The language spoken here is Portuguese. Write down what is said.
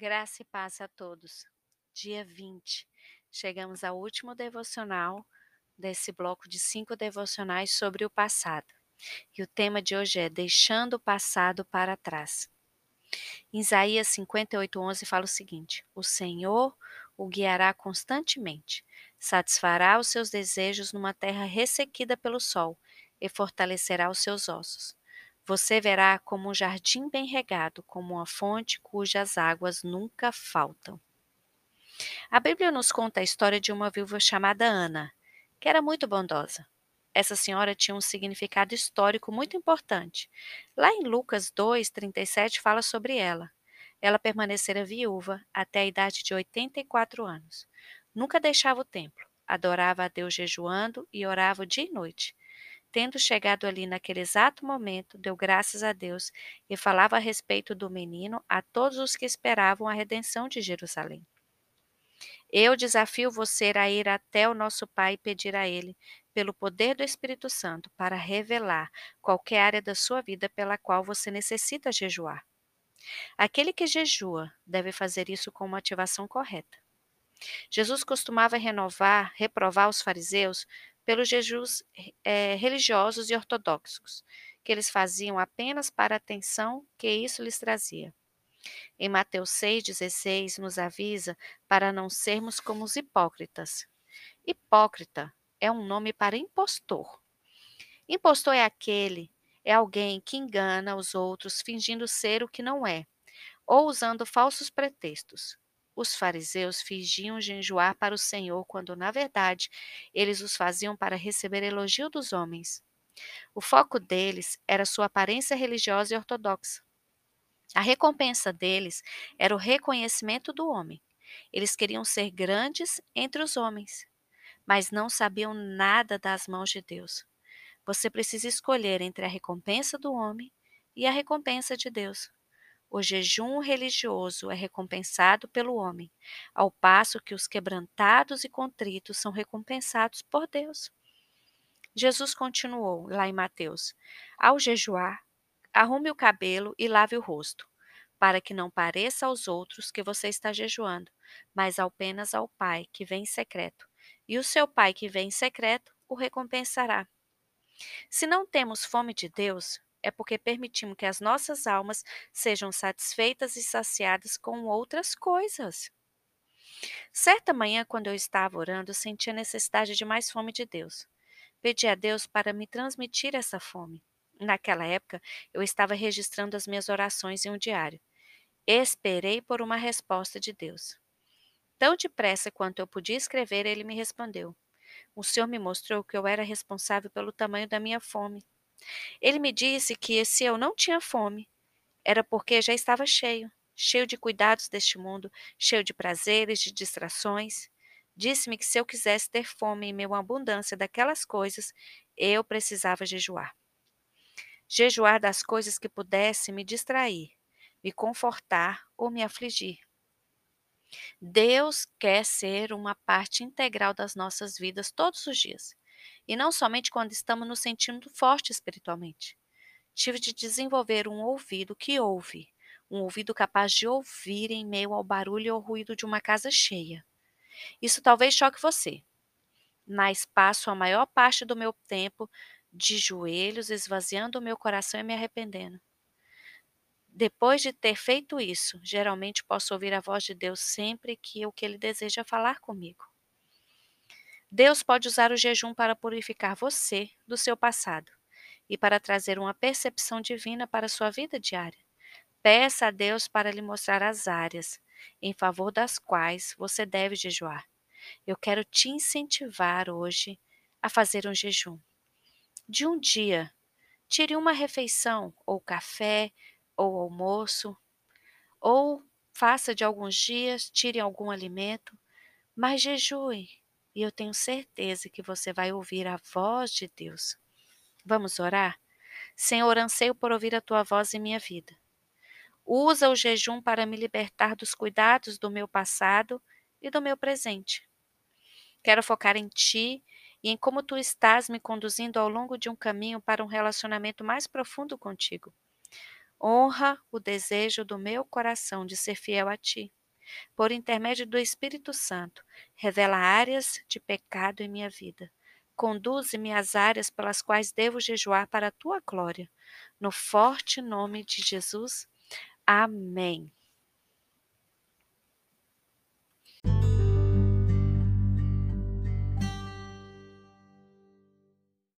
Graça e paz a todos. Dia 20. Chegamos ao último devocional desse bloco de cinco devocionais sobre o passado. E o tema de hoje é Deixando o passado para trás. Em Isaías 58:11 fala o seguinte: O Senhor o guiará constantemente, satisfará os seus desejos numa terra ressequida pelo sol e fortalecerá os seus ossos. Você verá como um jardim bem regado, como uma fonte cujas águas nunca faltam. A Bíblia nos conta a história de uma viúva chamada Ana, que era muito bondosa. Essa senhora tinha um significado histórico muito importante. Lá em Lucas 2:37 fala sobre ela. Ela permanecera viúva até a idade de 84 anos. Nunca deixava o templo, adorava a Deus jejuando e orava dia e noite. Tendo chegado ali naquele exato momento, deu graças a Deus e falava a respeito do menino a todos os que esperavam a redenção de Jerusalém. Eu desafio você a ir até o nosso Pai e pedir a Ele, pelo poder do Espírito Santo, para revelar qualquer área da sua vida pela qual você necessita jejuar. Aquele que jejua deve fazer isso com uma ativação correta. Jesus costumava renovar, reprovar os fariseus pelos jejuns é, religiosos e ortodoxos, que eles faziam apenas para a atenção que isso lhes trazia. Em Mateus 6,16 nos avisa para não sermos como os hipócritas. Hipócrita é um nome para impostor. Impostor é aquele, é alguém que engana os outros fingindo ser o que não é, ou usando falsos pretextos. Os fariseus fingiam jejuar para o Senhor, quando, na verdade, eles os faziam para receber elogio dos homens. O foco deles era sua aparência religiosa e ortodoxa. A recompensa deles era o reconhecimento do homem. Eles queriam ser grandes entre os homens, mas não sabiam nada das mãos de Deus. Você precisa escolher entre a recompensa do homem e a recompensa de Deus. O jejum religioso é recompensado pelo homem, ao passo que os quebrantados e contritos são recompensados por Deus. Jesus continuou lá em Mateus: Ao jejuar, arrume o cabelo e lave o rosto, para que não pareça aos outros que você está jejuando, mas apenas ao Pai que vem em secreto. E o seu Pai que vem em secreto o recompensará. Se não temos fome de Deus, é porque permitimos que as nossas almas sejam satisfeitas e saciadas com outras coisas. Certa manhã, quando eu estava orando, senti a necessidade de mais fome de Deus. Pedi a Deus para me transmitir essa fome. Naquela época, eu estava registrando as minhas orações em um diário. Esperei por uma resposta de Deus. Tão depressa quanto eu podia escrever, ele me respondeu. O Senhor me mostrou que eu era responsável pelo tamanho da minha fome. Ele me disse que se eu não tinha fome, era porque já estava cheio, cheio de cuidados deste mundo, cheio de prazeres, de distrações. Disse-me que se eu quisesse ter fome em à abundância daquelas coisas, eu precisava jejuar. Jejuar das coisas que pudessem me distrair, me confortar ou me afligir. Deus quer ser uma parte integral das nossas vidas todos os dias e não somente quando estamos nos sentindo forte espiritualmente. Tive de desenvolver um ouvido que ouve, um ouvido capaz de ouvir em meio ao barulho e ao ruído de uma casa cheia. Isso talvez choque você, mas passo a maior parte do meu tempo de joelhos, esvaziando o meu coração e me arrependendo. Depois de ter feito isso, geralmente posso ouvir a voz de Deus sempre que o que ele deseja falar comigo. Deus pode usar o jejum para purificar você do seu passado e para trazer uma percepção divina para a sua vida diária. Peça a Deus para lhe mostrar as áreas em favor das quais você deve jejuar. Eu quero te incentivar hoje a fazer um jejum. De um dia, tire uma refeição, ou café, ou almoço, ou faça de alguns dias, tire algum alimento, mas jejue e eu tenho certeza que você vai ouvir a voz de Deus. Vamos orar? Senhor, anseio por ouvir a tua voz em minha vida. Usa o jejum para me libertar dos cuidados do meu passado e do meu presente. Quero focar em ti e em como tu estás me conduzindo ao longo de um caminho para um relacionamento mais profundo contigo. Honra o desejo do meu coração de ser fiel a Ti. Por intermédio do Espírito Santo, revela áreas de pecado em minha vida. Conduze-me às áreas pelas quais devo jejuar para a Tua glória. No forte nome de Jesus. Amém.